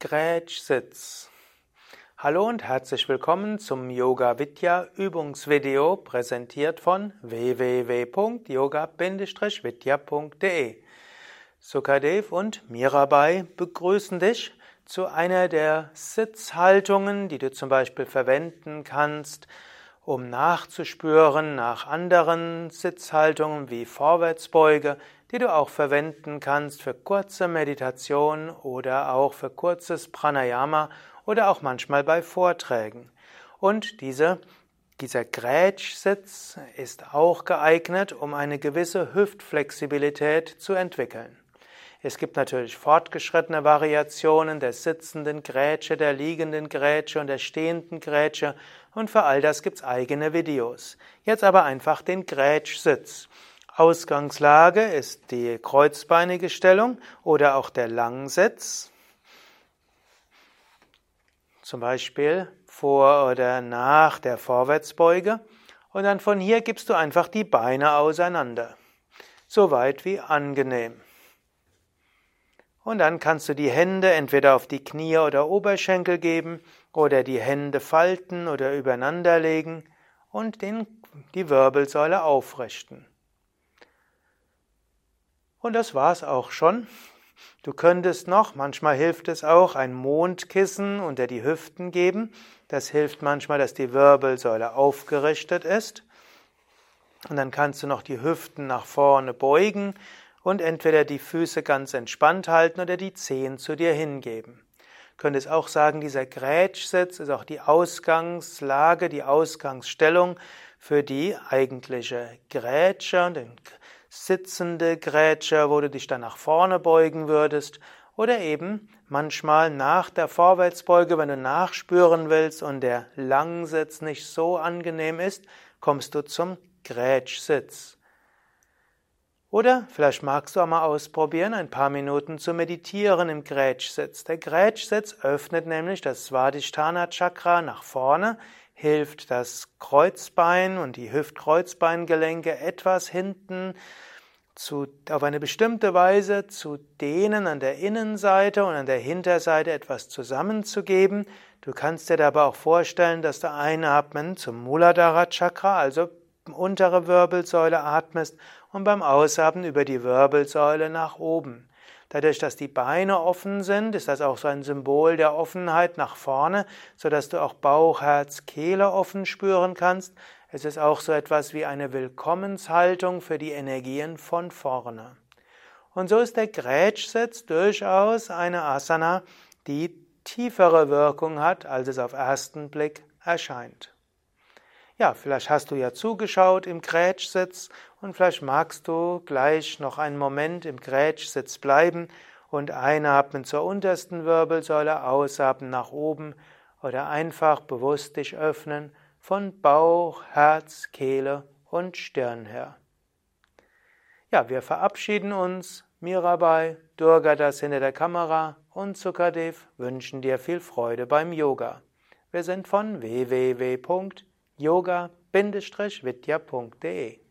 Grätschsitz. Hallo und herzlich willkommen zum Yoga Vidya Übungsvideo präsentiert von www.yoga-vidya.de. Sukadev und Mirabai begrüßen dich zu einer der Sitzhaltungen, die du zum Beispiel verwenden kannst, um nachzuspüren nach anderen Sitzhaltungen wie Vorwärtsbeuge, die du auch verwenden kannst für kurze Meditation oder auch für kurzes Pranayama oder auch manchmal bei Vorträgen. Und diese, dieser Grätschsitz ist auch geeignet, um eine gewisse Hüftflexibilität zu entwickeln. Es gibt natürlich fortgeschrittene Variationen der sitzenden Grätsche, der liegenden Grätsche und der stehenden Grätsche und für all das gibt's eigene Videos. Jetzt aber einfach den Grätschsitz. Ausgangslage ist die kreuzbeinige Stellung oder auch der Langsitz. Zum Beispiel vor oder nach der Vorwärtsbeuge. Und dann von hier gibst du einfach die Beine auseinander. So weit wie angenehm. Und dann kannst du die Hände entweder auf die Knie oder Oberschenkel geben oder die Hände falten oder übereinander legen und den, die Wirbelsäule aufrichten. Und das war's auch schon. Du könntest noch, manchmal hilft es auch, ein Mondkissen unter die Hüften geben. Das hilft manchmal, dass die Wirbelsäule aufgerichtet ist. Und dann kannst du noch die Hüften nach vorne beugen und entweder die Füße ganz entspannt halten oder die Zehen zu dir hingeben. Könntest auch sagen, dieser Grätschsitz ist auch die Ausgangslage, die Ausgangsstellung für die eigentliche Grätsche, den sitzende Grätsche, wo du dich dann nach vorne beugen würdest, oder eben manchmal nach der Vorwärtsbeuge, wenn du nachspüren willst und der Langsitz nicht so angenehm ist, kommst du zum Grätschsitz. Oder vielleicht magst du auch mal ausprobieren, ein paar Minuten zu meditieren im Grätschsitz. Der Grätschsitz öffnet nämlich das Svadhisthana Chakra nach vorne, hilft das Kreuzbein und die Hüft-Kreuzbeingelenke etwas hinten zu, auf eine bestimmte Weise zu dehnen an der Innenseite und an der Hinterseite etwas zusammenzugeben. Du kannst dir dabei auch vorstellen, dass du einatmen zum Muladhara Chakra, also untere Wirbelsäule atmest und beim Ausatmen über die Wirbelsäule nach oben. Dadurch, dass die Beine offen sind, ist das auch so ein Symbol der Offenheit nach vorne, so dass du auch Bauch, Herz, Kehle offen spüren kannst. Es ist auch so etwas wie eine Willkommenshaltung für die Energien von vorne. Und so ist der Grätschsitz durchaus eine Asana, die tiefere Wirkung hat, als es auf ersten Blick erscheint. Ja, vielleicht hast du ja zugeschaut im Grätschsitz und vielleicht magst du gleich noch einen Moment im Grätschsitz bleiben und einatmen zur untersten Wirbelsäule, ausatmen nach oben oder einfach bewusst dich öffnen von Bauch, Herz, Kehle und Stirn her. Ja, wir verabschieden uns. Mirabai, Durga das hinter der Kamera und Sukadev wünschen dir viel Freude beim Yoga. Wir sind von www yoga-vidya.de